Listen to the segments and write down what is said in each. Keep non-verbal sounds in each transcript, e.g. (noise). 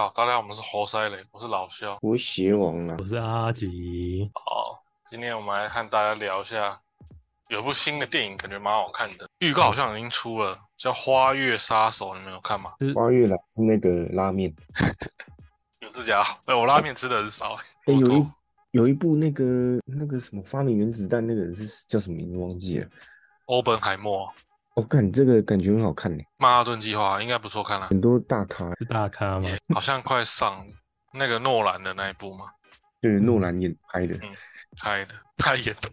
靠！大家好，我们是猴塞雷，我是老肖。我是邪王啊，我是阿吉。好，今天我们来和大家聊一下，有部新的电影，感觉蛮好看的。预告好像已经出了，叫《花月杀手》，你们有看吗？花月来是那个拉面，(laughs) 有这家伙？哎，我拉面吃的很少。(laughs) 哎，有一有一部那个那个什么发明原子弹那个人是叫什么名字忘记了？欧本海默。我看这个感觉很好看呢，《曼哈顿计划》应该不错看了，很多大咖，是大咖吗？好像快上那个诺兰的那一部吗？对，诺兰演拍的，嗯，拍的，他演的，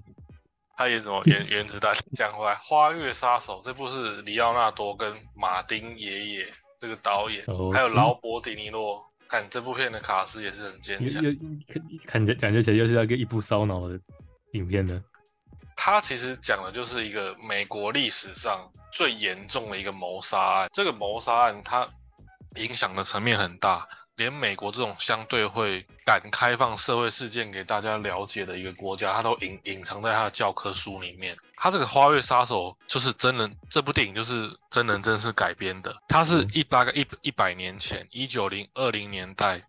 他演什么？演原子弹。讲回来，《花月杀手》这部是里奥纳多跟马丁爷爷这个导演，还有劳勃迪尼洛，看这部片的卡斯也是很坚强，感觉感觉起来又是一个一部烧脑的影片呢。他其实讲的就是一个美国历史上最严重的一个谋杀案。这个谋杀案它影响的层面很大，连美国这种相对会敢开放社会事件给大家了解的一个国家，它都隐隐藏在它的教科书里面。它这个《花月杀手》就是真人，这部电影就是真人真事改编的。它是一大概一一百年前，一九零二零年代，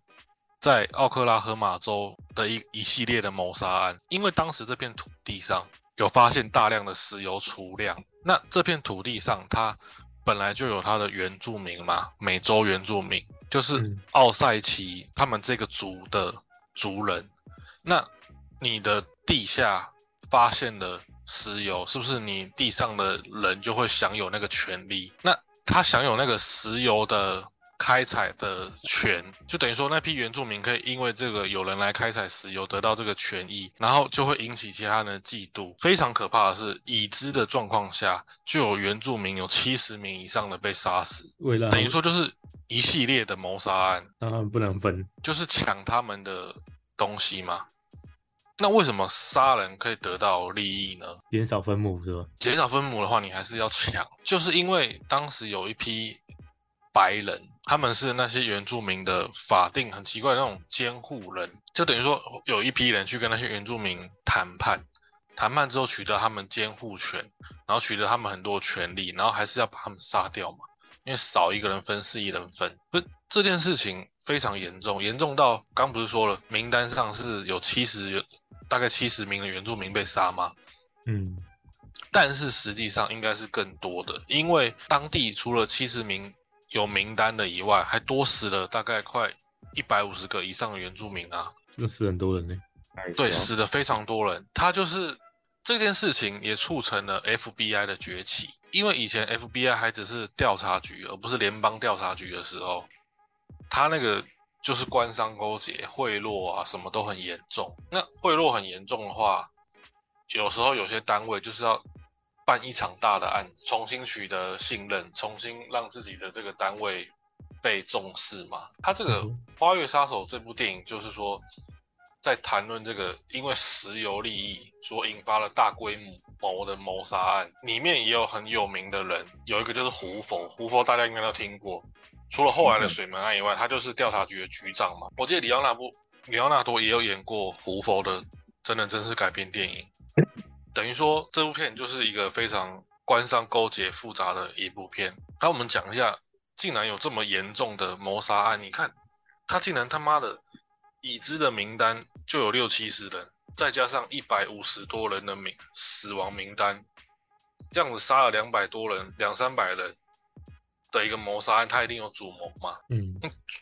在奥克拉荷马州的一一系列的谋杀案。因为当时这片土地上。有发现大量的石油储量，那这片土地上它本来就有它的原住民嘛，美洲原住民就是奥塞奇他们这个族的族人。那你的地下发现了石油，是不是你地上的人就会享有那个权利？那他享有那个石油的。开采的权，就等于说那批原住民可以因为这个有人来开采石油得到这个权益，然后就会引起其他人的嫉妒。非常可怕的是，已知的状况下就有原住民有七十名以上的被杀死，等于说就是一系列的谋杀案。他们不能分，就是抢他们的东西嘛。那为什么杀人可以得到利益呢？减少分母是吧？减少分母的话，你还是要抢，就是因为当时有一批。白人，他们是那些原住民的法定很奇怪的那种监护人，就等于说有一批人去跟那些原住民谈判，谈判之后取得他们监护权，然后取得他们很多权利，然后还是要把他们杀掉嘛，因为少一个人分是一人分。不，这件事情非常严重，严重到刚不是说了，名单上是有七十，大概七十名的原住民被杀吗？嗯，但是实际上应该是更多的，因为当地除了七十名。有名单的以外，还多死了大概快一百五十个以上的原住民啊！那死很多人呢。对，死的非常多人。他就是这件事情也促成了 FBI 的崛起，因为以前 FBI 还只是调查局，而不是联邦调查局的时候，他那个就是官商勾结、贿赂啊，什么都很严重。那贿赂很严重的话，有时候有些单位就是要。办一场大的案子，重新取得信任，重新让自己的这个单位被重视嘛。他这个《花月杀手》这部电影就是说，在谈论这个因为石油利益所引发了大规模的谋杀案，里面也有很有名的人，有一个就是胡佛，胡佛大家应该都听过。除了后来的水门案以外，他就是调查局的局长嘛。我记得里奥纳布里奥纳多也有演过胡佛的真人真事改编电影。等于说，这部片就是一个非常官商勾结复杂的一部片。那我们讲一下，竟然有这么严重的谋杀案。你看，他竟然他妈的已知的名单就有六七十人，再加上一百五十多人的名死亡名单，这样子杀了两百多人、两三百人的一个谋杀案，他一定有主谋嘛？嗯，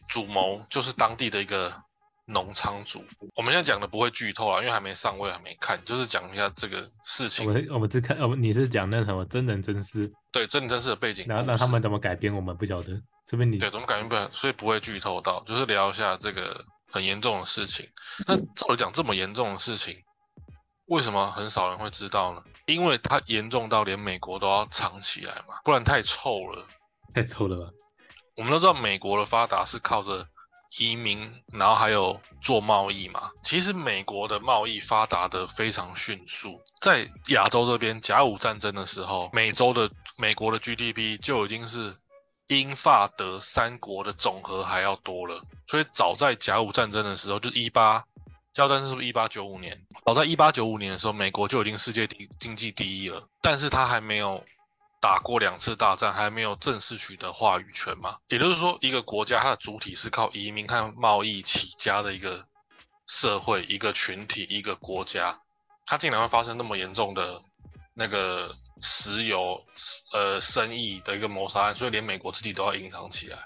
主谋就是当地的一个。农场主，我们现在讲的不会剧透啊，因为还没上位，还没看，就是讲一下这个事情。我们我们只看，哦，你是讲那什么真人真事？对，真人真事的背景。然后那他们怎么改编，我们不晓得。这边你对怎么改编不？所以不会剧透到，就是聊一下这个很严重的事情。那照理讲，这么严重的事情，为什么很少人会知道呢？因为它严重到连美国都要藏起来嘛，不然太臭了。太臭了吧？我们都知道，美国的发达是靠着。移民，然后还有做贸易嘛。其实美国的贸易发达的非常迅速，在亚洲这边甲午战争的时候，美洲的美国的 GDP 就已经是英法德三国的总和还要多了。所以早在甲午战争的时候，就一八，甲午战是不是一八九五年？早在一八九五年的时候，美国就已经世界第经济第一了，但是它还没有打过两次大战，还没有正式取得话语权嘛。也就是说，一个国家它的主体是靠移民和贸易起家的一个社会、一个群体、一个国家，它竟然会发生那么严重的那个石油呃生意的一个谋杀案，所以连美国自己都要隐藏起来。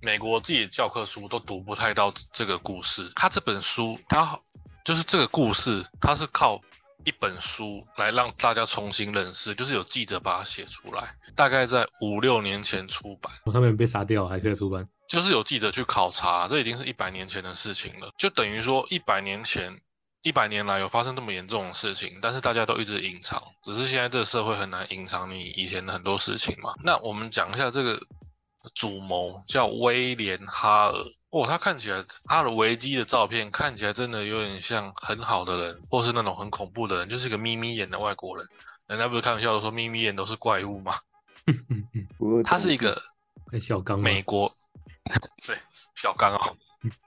美国自己的教科书都读不太到这个故事。他这本书，他就是这个故事，他是靠一本书来让大家重新认识，就是有记者把它写出来，大概在五六年前出版。他们被杀掉还可以出版，就是有记者去考察，这已经是一百年前的事情了。就等于说，一百年前、一百年来有发生这么严重的事情，但是大家都一直隐藏，只是现在这个社会很难隐藏你以前的很多事情嘛。那我们讲一下这个。主谋叫威廉哈尔，哦，他看起来他的维基的照片看起来真的有点像很好的人，或是那种很恐怖的人，就是一个眯眯眼的外国人。人家不是开玩笑的说眯眯眼都是怪物吗？他是一个小刚，美国 (laughs) 对小刚哦，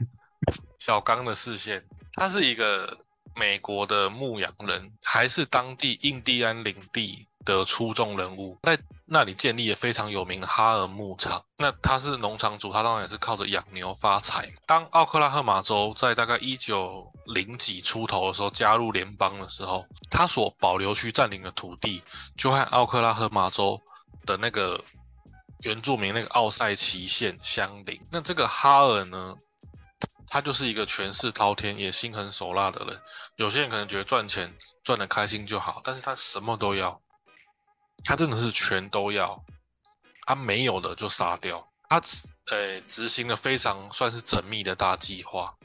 (laughs) 小刚的视线，他是一个美国的牧羊人，还是当地印第安领地。的出众人物，在那里建立了非常有名的哈尔牧场。那他是农场主，他当然也是靠着养牛发财。当奥克拉荷马州在大概一九零几出头的时候加入联邦的时候，他所保留区占领的土地就和奥克拉荷马州的那个原住民那个奥塞奇县相邻。那这个哈尔呢，他就是一个权势滔天也心狠手辣的人。有些人可能觉得赚钱赚得开心就好，但是他什么都要。他真的是全都要，他没有的就杀掉。他呃执行了非常算是缜密的大计划，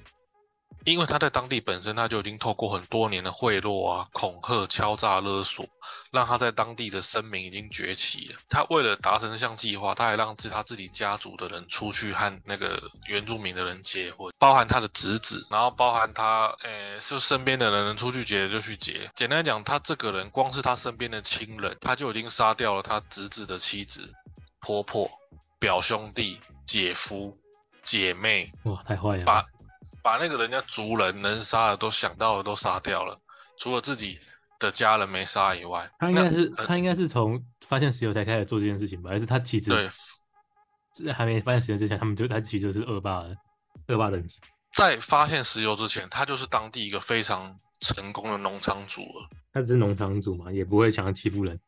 因为他在当地本身他就已经透过很多年的贿赂啊、恐吓、敲诈勒索，让他在当地的声名已经崛起了。他为了达成这项计划，他还让自他自己家族的人出去和那个原住民的人结婚，包含他的侄子，然后包含他呃就身边的人能出去结就去结。简单讲，他这个人光是他身边的亲人，他就已经杀掉了他侄子的妻子、婆婆。表兄弟、姐夫、姐妹，哇，太坏了！把把那个人家族人能杀的都想到的都杀掉了，除了自己的家人没杀以外。他应该是他应该是从发现石油才开始做这件事情吧？还是他其实对，还没发现石油之前，他们就他其实就是恶霸恶霸等级。在发现石油之前，他就是当地一个非常成功的农场主了。他只是农场主嘛，也不会想要欺负人。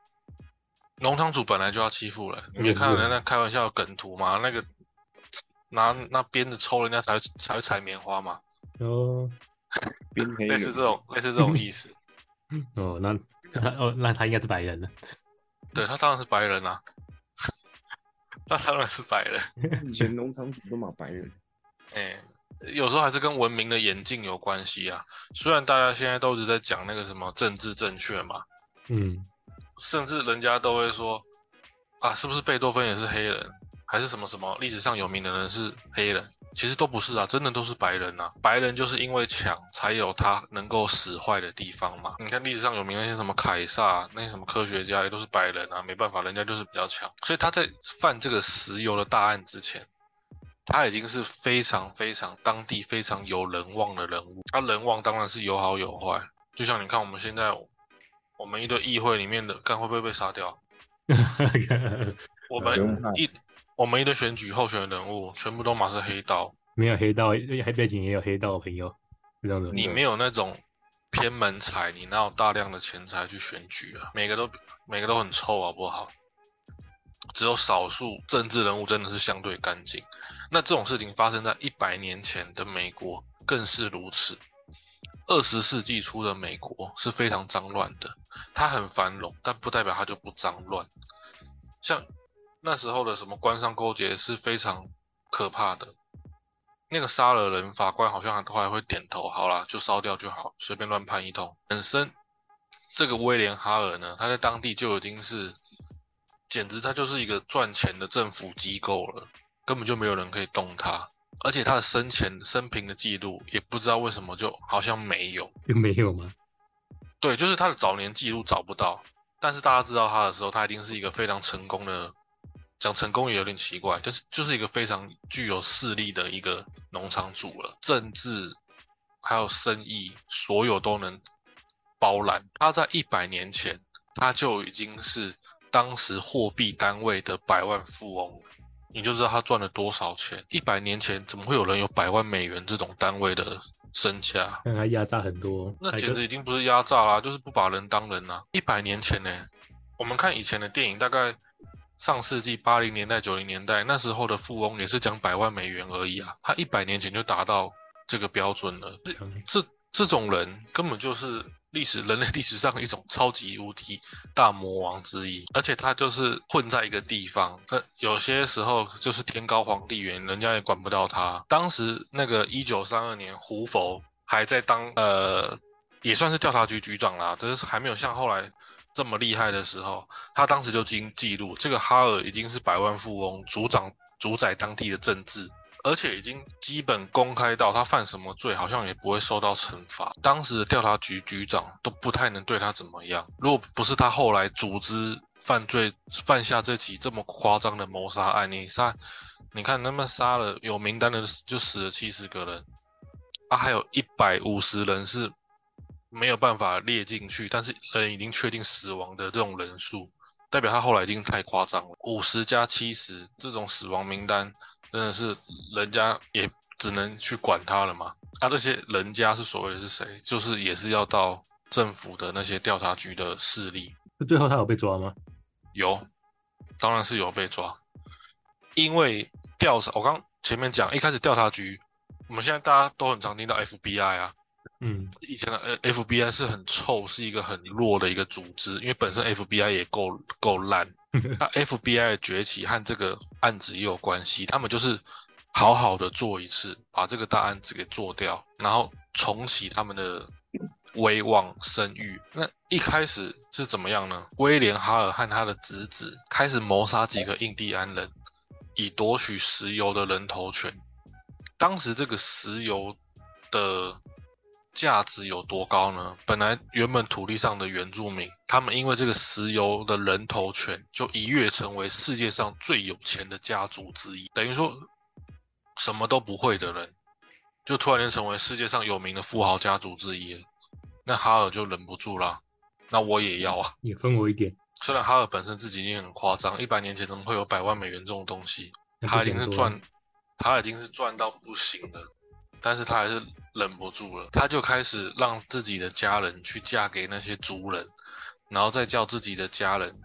农场主本来就要欺负人，你没看人家开玩笑梗图嘛？那个拿那鞭子抽人家才才会采棉花嘛。哦，(laughs) 类似这种类似这种意思。(laughs) 哦，那那哦那他应该是白人了。对他当然是白人啊，(laughs) 他当然是白人。以前农场主都骂白人。哎，有时候还是跟文明的演进有关系啊。虽然大家现在都一直在讲那个什么政治正确嘛。嗯。甚至人家都会说，啊，是不是贝多芬也是黑人，还是什么什么历史上有名的人是黑人？其实都不是啊，真的都是白人啊。白人就是因为强，才有他能够使坏的地方嘛。你看历史上有名那些什么凯撒，那些什么科学家也都是白人啊，没办法，人家就是比较强。所以他在犯这个石油的大案之前，他已经是非常非常当地非常有人望的人物。他人望当然是有好有坏，就像你看我们现在。我们一堆议会里面的，看会不会被杀掉？(laughs) 我们一我们一堆选举候选人物，全部都马是黑道，没有黑道，黑背景也有黑道朋友，这样子。你没有那种偏门财，你哪有大量的钱财去选举啊？每个都每个都很臭，好不好？只有少数政治人物真的是相对干净。那这种事情发生在一百年前的美国，更是如此。二十世纪初的美国是非常脏乱的，它很繁荣，但不代表它就不脏乱。像那时候的什么官商勾结是非常可怕的。那个杀了人，法官好像都还会点头，好啦，就烧掉就好，随便乱判一通。本身这个威廉哈尔呢，他在当地就已经是，简直他就是一个赚钱的政府机构了，根本就没有人可以动他。而且他的生前生平的记录也不知道为什么就好像没有，(laughs) 没有吗？对，就是他的早年记录找不到。但是大家知道他的时候，他一定是一个非常成功的，讲成功也有点奇怪，就是就是一个非常具有势力的一个农场主了。政治还有生意，所有都能包揽。他在一百年前，他就已经是当时货币单位的百万富翁，你就知道他赚了多少钱。一百年前怎么会有人有百万美元这种单位的身家？让他压榨很多，那简直已经不是压榨啦，就是不把人当人啦。一百年前呢，我们看以前的电影，大概上世纪八零年代、九零年代，那时候的富翁也是讲百万美元而已啊。他一百年前就达到这个标准了。这嗯这这种人根本就是历史人类历史上一种超级无敌大魔王之一，而且他就是混在一个地方，这有些时候就是天高皇帝远，人家也管不到他。当时那个一九三二年，胡佛还在当呃，也算是调查局局长啦，只是还没有像后来这么厉害的时候，他当时就经记录，这个哈尔已经是百万富翁，主掌主宰当地的政治。而且已经基本公开到他犯什么罪，好像也不会受到惩罚。当时的调查局局长都不太能对他怎么样。如果不是他后来组织犯罪，犯下这起这么夸张的谋杀案，你杀，你看他们杀了有名单的就死了七十个人，啊，还有一百五十人是没有办法列进去，但是人已经确定死亡的这种人数，代表他后来已经太夸张了。五十加七十这种死亡名单。真的是人家也只能去管他了嘛？啊，这些人家是所谓的是谁？就是也是要到政府的那些调查局的势力最后他有被抓吗？有，当然是有被抓，因为调查我刚前面讲，一开始调查局，我们现在大家都很常听到 FBI 啊，嗯，以前的呃 FBI 是很臭，是一个很弱的一个组织，因为本身 FBI 也够够烂。(laughs) 那 FBI 的崛起和这个案子也有关系，他们就是好好的做一次，把这个大案子给做掉，然后重启他们的威望声誉。那一开始是怎么样呢？威廉哈尔和他的侄子开始谋杀几个印第安人，以夺取石油的人头权。当时这个石油的价值有多高呢？本来原本土地上的原住民，他们因为这个石油的人头权，就一跃成为世界上最有钱的家族之一。等于说，什么都不会的人，就突然间成为世界上有名的富豪家族之一了。那哈尔就忍不住啦，那我也要啊！也分我一点，虽然哈尔本身自己已经很夸张，一百年前怎么会有百万美元这种东西？他已经是赚，他已经是赚到不行了，但是他还是忍不住了，他就开始让自己的家人去嫁给那些族人，然后再叫自己的家人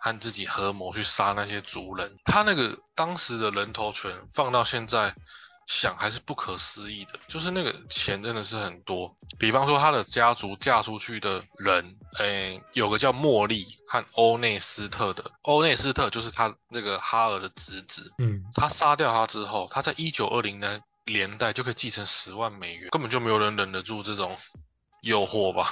和自己合谋去杀那些族人。他那个当时的人头权放到现在想还是不可思议的，就是那个钱真的是很多。比方说他的家族嫁出去的人，诶，有个叫茉莉和欧内斯特的，欧内斯特就是他那个哈尔的侄子，嗯，他杀掉他之后，他在一九二零年年代就可以继承十万美元，根本就没有人忍得住这种诱惑吧？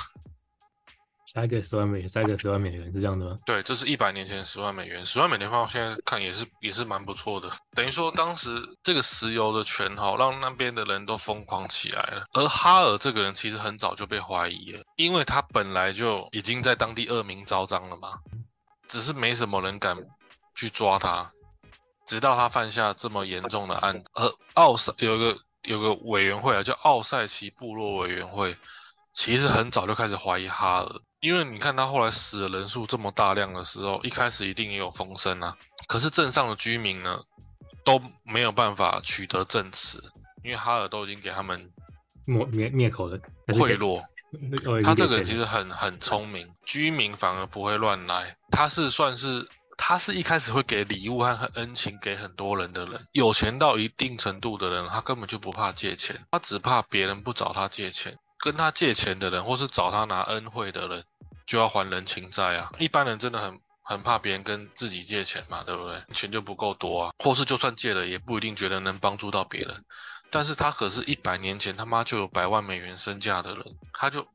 杀一个十万美元，杀一个十万美元是这样的吗？对，这是一百年前的十万美元，十万美元放到现在看也是也是蛮不错的。等于说当时这个石油的权哈，让那边的人都疯狂起来了。而哈尔这个人其实很早就被怀疑了，因为他本来就已经在当地恶名昭彰了嘛，只是没什么人敢去抓他，直到他犯下这么严重的案子。呃奥赛有一个有个委员会啊，叫奥赛奇部落委员会，其实很早就开始怀疑哈尔。因为你看他后来死的人数这么大量的时候，一开始一定也有风声啊。可是镇上的居民呢，都没有办法取得证词，因为哈尔都已经给他们灭灭灭口了，贿赂。哦他这个其实很很聪明，居民反而不会乱来。他是算是他是一开始会给礼物和恩情给很多人的人，有钱到一定程度的人，他根本就不怕借钱，他只怕别人不找他借钱。跟他借钱的人，或是找他拿恩惠的人，就要还人情债啊。一般人真的很很怕别人跟自己借钱嘛，对不对？钱就不够多啊，或是就算借了，也不一定觉得能帮助到别人。但是他可是一百年前他妈就有百万美元身价的人，他就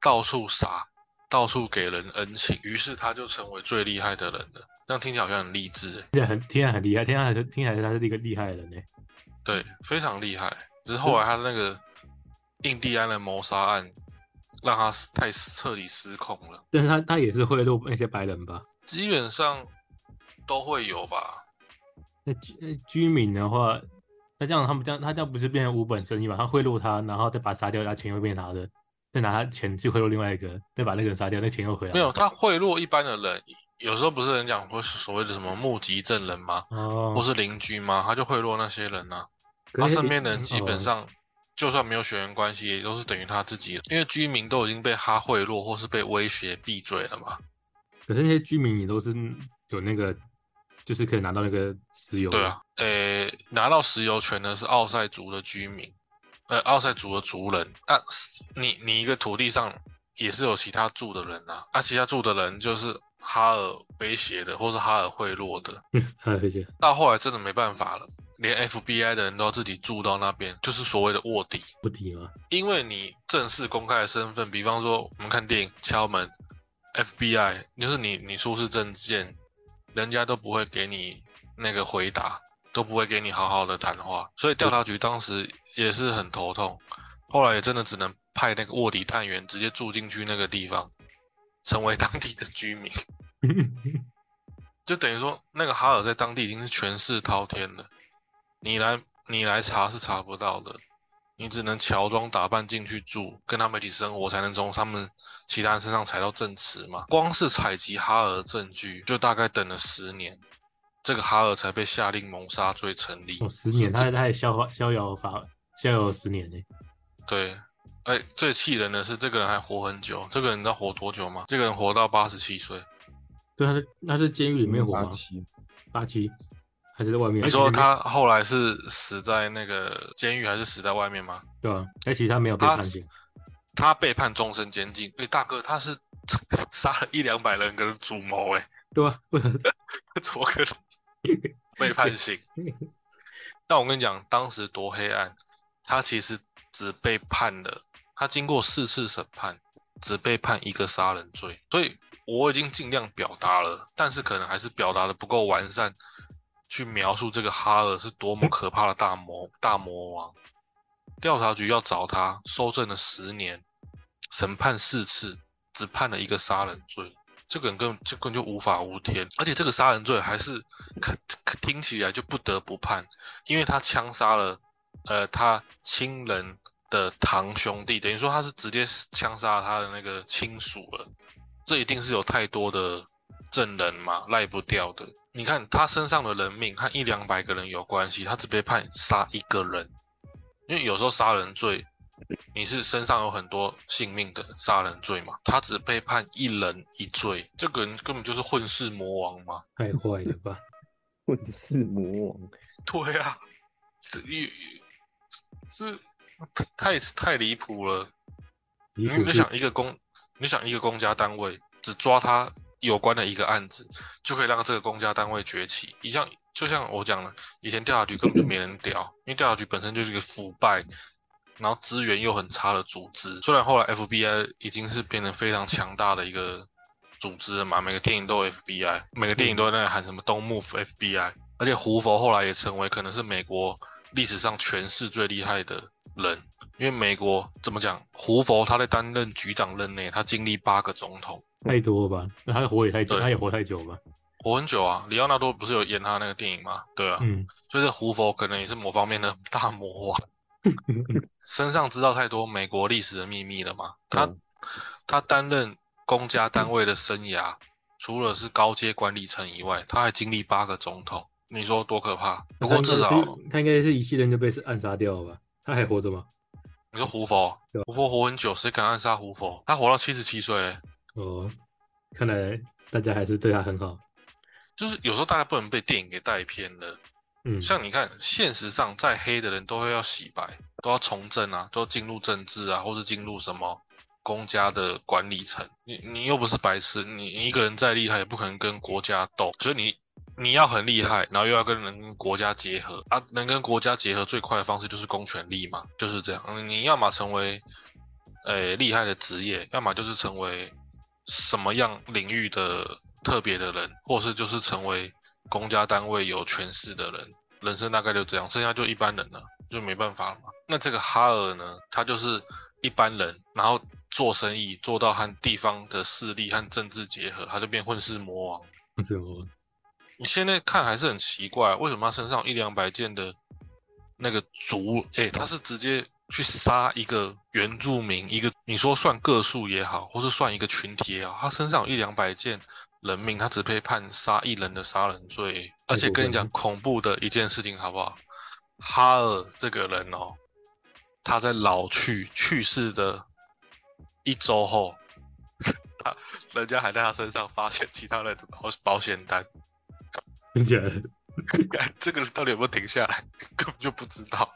到处撒，到处给人恩情，于是他就成为最厉害的人了。这样听起来好像很励志欸，听起来很听起来很厉害，听起来听起来他是一个厉害的人呢。对，非常厉害。只是后来他那个印第安人谋杀案，让他太彻底失控了。但是他他也是贿赂那些白人吧？基本上都会有吧。那居呃居民的话，那这样他们这样他这样不是变成无本生意嘛？他贿赂他，然后再把他杀掉，他钱又变他的，再拿他钱去贿赂另外一个，再把那个人杀掉，那钱又回来。没有，他贿赂一般的人，有时候不是人讲会所谓的什么目击证人吗？哦，或是邻居吗？他就贿赂那些人呢、他身边的人基本哦上，就算没有血缘关系，也都是等于他自己，因为居民都已经被他贿赂或是被威胁闭嘴了嘛。可是那些居民也都是有那个，就是可以拿到那个石油。对啊，，呃，拿到石油权的是奥塞族的居民，呃，奥塞族的族人啊，你你一个土地上也是有其他住的人啊，啊，其他住的人就是哈尔威胁的，或是哈尔贿赂的，哈尔威胁到后来真的没办法了，连 FBI 的人都要自己住到那边，就是所谓的卧底。卧底吗。因为你正式公开的身份，比方说我们看电影敲门，FBI 就是你你出示证件，人家都不会给你那个回答，都不会给你好好的谈话，所以调查局当时也是很头痛，后来也真的只能派那个卧底探员直接住进去那个地方，成为当地的居民，(laughs) 就等于说那个哈尔在当地已经是权势滔天了，你来你来查是查不到的。你只能乔装打扮进去住，跟他们一起生活，才能从他们其他人身上采到证词嘛。光是采集哈尔的证据，就大概等了十年，这个哈尔才被下令谋杀罪成立。哦，十年，他他也逍遥逍遥法逍遥十年呢。对，哎，最气人的是这个人还活很久，这个人你知道活多久吗？这个人活到八十七岁。对，他是他是监狱里面活吗？八七，八七还是在外面？你说他后来是死在那个监狱，还是死在外面吗？对啊，而且他没有被他判刑。他被判终身监禁。哎，大哥，他是 (laughs) 杀了一两百人跟主谋，哎。对啊，为什么？(laughs) 怎么可能 (laughs) 被判刑？但我跟你讲，当时多黑暗，他其实只被判了，他经过四次审判，只被判一个杀人罪。所以我已经尽量表达了，但是可能还是表达的不够完善，去描述这个哈尔是多么可怕的大魔大魔王。调查局要找他，搜证了十年，审判四次，只判了一个杀人罪。这个人根本这根本就无法无天，而且这个杀人罪还是可可听起来就不得不判，因为他枪杀了呃他亲人的堂兄弟，等于说他是直接枪杀他的那个亲属了，这一定是有太多的证人嘛，赖不掉的。你看他身上的人命和一两百个人有关系，他只被判杀一个人，因为有时候杀人罪你是身上有很多性命的杀人罪嘛，他只被判一人一罪，这个人根本就是混世魔王嘛。太坏了吧？(laughs) 混世魔王，对啊，是太太离谱了。你就想一个公，你想一个公家单位只抓他有关的一个案子，就可以让这个公家单位崛起。一像就像我讲了，以前调查局根本就没人屌，因为调查局本身就是一个腐败，然后资源又很差的组织。虽然后来 FBI 已经是变得非常强大的一个组织了嘛，每个电影都有 FBI，每个电影都在那里喊什么 “Don't move FBI”，而且胡佛后来也成为可能是美国历史上权势最厉害的人。因为美国怎么讲，胡佛他在担任局长任内，他经历八个总统，太多了吧？那他活也太久，他也活太久吧？活很久啊。里奥纳多不是有演他那个电影吗？对啊，嗯，所以这胡佛可能也是某方面的大魔王，(laughs) 身上知道太多美国历史的秘密了嘛。他嗯他担任公家单位的生涯，除了是高阶管理层以外，他还经历八个总统，你说多可怕？不过至少他应该是一系人就被暗杀掉了吧？他还活着吗？你说胡佛胡佛活很久，谁敢暗杀胡佛？他活到七十七岁欸，哦，看来大家还是对他很好。就是有时候大家不能被电影给带偏了。嗯，像你看，现实上再黑的人都会要洗白，都要从政啊，都要进入政治啊，或是进入什么公家的管理层。你你又不是白痴，你你一个人再厉害，也不可能跟国家斗。所以你你要很厉害，然后又要跟人跟国家结合啊，能跟国家结合最快的方式就是公权力嘛，就是这样。你要么成为呃厉害的职业，要么就是成为什么样领域的特别的人，或是就是成为公家单位有权势的人。人生大概就这样，剩下就一般人了，就没办法了嘛。那这个哈尔呢，他就是一般人，然后做生意做到和地方的势力和政治结合，他就变混世魔王。你现在看还是很奇怪，为什么他身上一两百件的那个族？诶、他是直接去杀一个原住民，一个你说算个数也好，或是算一个群体也好，他身上有一两百件人命，他只被判杀一人的杀人罪。而且跟你讲恐怖的一件事情好不好？哈尔这个人哦，他在老去去世的一周后，(laughs) 他人家还在他身上发现其他人的保保险单。听起来，(laughs) 这个人到底有没有停下来，(laughs) 根本就不知道。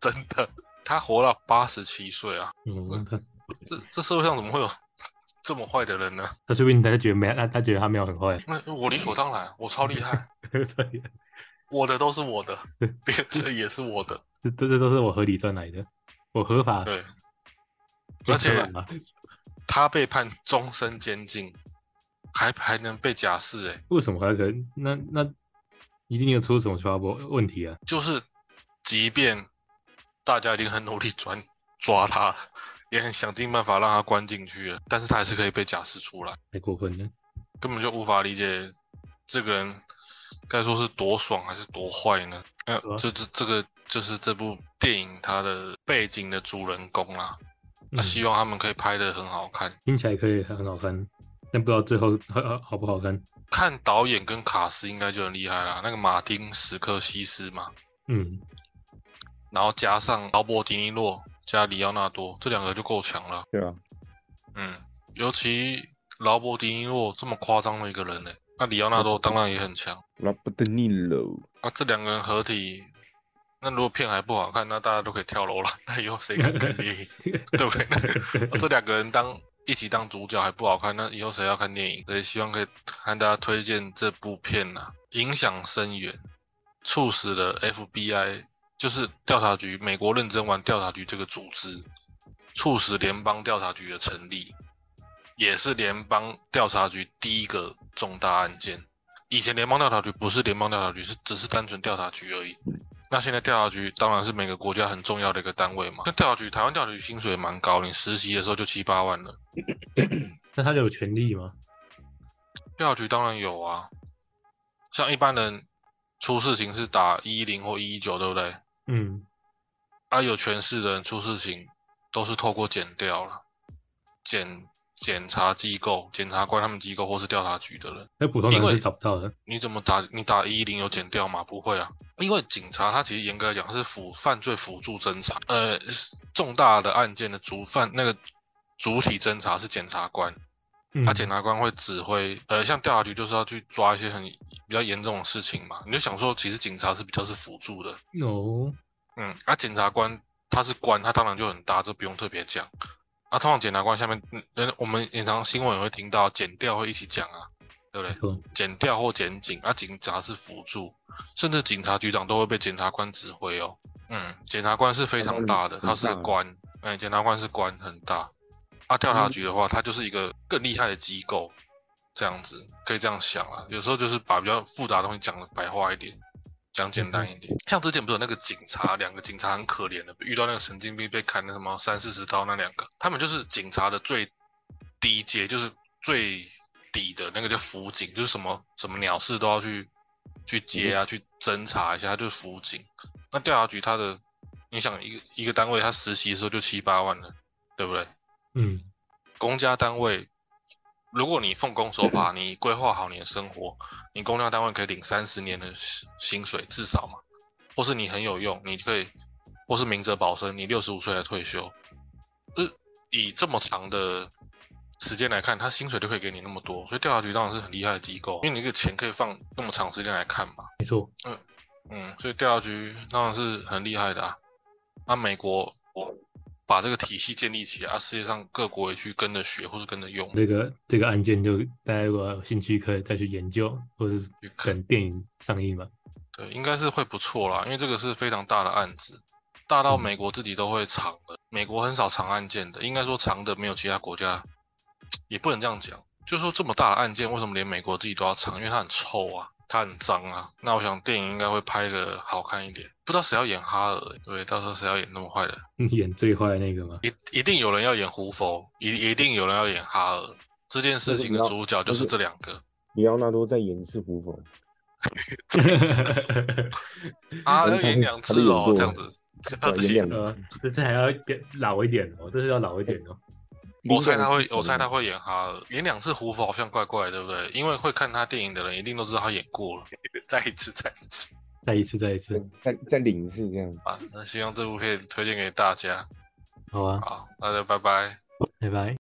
真的，他活到八十七岁啊！嗯，他这这社会上怎么会有 (laughs) 这么坏的人呢？他说不定他觉得没他，他觉得他没有很坏。那我理所当然，我超厉害，对，我的都是我的，别人的也是我的，这这这都是我合理赚来的，我合法。对。而且他被判终身监禁，还还能被假释，哎，为什么还可以？那那一定有出什么 trouble 问题啊？就是即便大家已经很努力抓抓他了，也很想尽办法让他关进去了，但是他还是可以被假释出来。太过分了。根本就无法理解这个人该说是多爽还是多坏呢？呃这这这个就是这部电影它的背景的主人公啦。那、嗯希望他们可以拍的很好看。听起来可以很好看，但不知道最后好好不好看。看导演跟卡斯应该就很厉害啦，那个马丁·史克西斯嘛，嗯，然后加上劳勃·迪尼洛加里奥纳多，这两个就够强了。对啊，嗯，尤其劳勃·迪尼洛这么夸张的一个人呢，那里奥纳多当然也很强。拉布德尼洛，那这两个人合体，那如果片还不好看，那大家都可以跳楼了。那以后谁敢看电影，(laughs) 对不对？那这两个人当一起当主角还不好看，那以后谁要看电影？所以希望可以和大家推荐这部片呐、影响深远，促使了 FBI 就是调查局，美国认真玩调查局这个组织，促使联邦调查局的成立，也是联邦调查局第一个重大案件。以前联邦调查局不是联邦调查局，是只是单纯调查局而已。那现在调查局当然是每个国家很重要的一个单位嘛。那调查局，台湾调查局薪水蛮高，你实习的时候就七八万了。(clears throat) 那他有权利吗？(clears throat) 调查局当然有啊，像一般人出事情是打一一零或一一九，对不对？嗯，啊，有权势的人出事情都是透过检调了，检检察机构、检察官他们机构或是调查局的人。那普通人是找不到的。你怎么打？你打一一零有检调吗？不会啊，因为警察他其实严格来讲是辅犯罪辅助侦查，呃，重大的案件的主犯那个主体侦查是检察官，嗯，那检察官会指挥，呃，像调查局就是要去抓一些很比较严重的事情嘛，你就想说，其实警察是比较是辅助的，有，嗯，啊、检察官他是官，他当然就很大，这不用特别讲。啊，通常检察官下面，嗯，人我们平常新闻也会听到，检调会一起讲啊，对不对？没错，检调或检警，啊，警察是辅助，甚至警察局长都会被检察官指挥哦。嗯，检察官是非常大的，他是官，哎、检察官是官很大。啊，调查局的话，它就是一个更厉害的机构，这样子可以这样想啊。有时候就是把比较复杂的东西讲的白话一点，讲简单一点。像之前不是有那个警察，两个警察很可怜的，遇到那个神经病被砍了什么三四十刀那两个，他们就是警察的最低阶，就是最底的那个叫辅警，就是什么什么鸟事都要去去接啊，去侦查一下，他就是辅警。那调查局他的，你想一个一个单位，他实习的时候就七八万了，对不对？嗯，公家单位，如果你奉公守法，你规划好你的生活，你公家单位可以领三十年的薪薪水至少嘛，或是你很有用，你可以，或是明哲保身，你六十五岁才退休，呃，以这么长的时间来看，他薪水就可以给你那么多，所以调查局当然是很厉害的机构，因为你这个钱可以放那么长时间来看嘛，没错，嗯，所以调查局当然是很厉害的啊。那、美国把这个体系建立起来，啊，世界上各国也去跟着学或是跟着用。这个这个案件就大家如果有兴趣可以再去研究，或者是去看等电影上映嘛。对，应该是会不错啦，因为这个是非常大的案子，大到嗯美国自己都会藏的。美国很少藏案件的，应该说藏的没有其他国家，也不能这样讲。就是说这么大的案件，为什么连美国自己都要藏？因为它很臭啊，它很脏啊。那我想电影应该会拍的好看一点。不知道谁要演哈尔、欸，对，到时候谁要演那么坏的？(laughs) 演最坏的那个吗，一一定有人要演胡佛，一一定有人要演哈尔。这件事情的主角就是这两个。里奥纳多在演是胡佛 (laughs) (laughs) 啊，要演两次哦，这样子。要演两呃，这次还要变老一点哦，这次要老一点哦。我猜他会我猜他会演哈尔，演两次胡佛好像怪怪，对不对？因为会看他电影的人一定都知道他演过了，再一次，再一次再一次，再一次，再再领一次这样。啊！那希望这部片推荐给大家。好啊，好，大家拜拜。拜拜。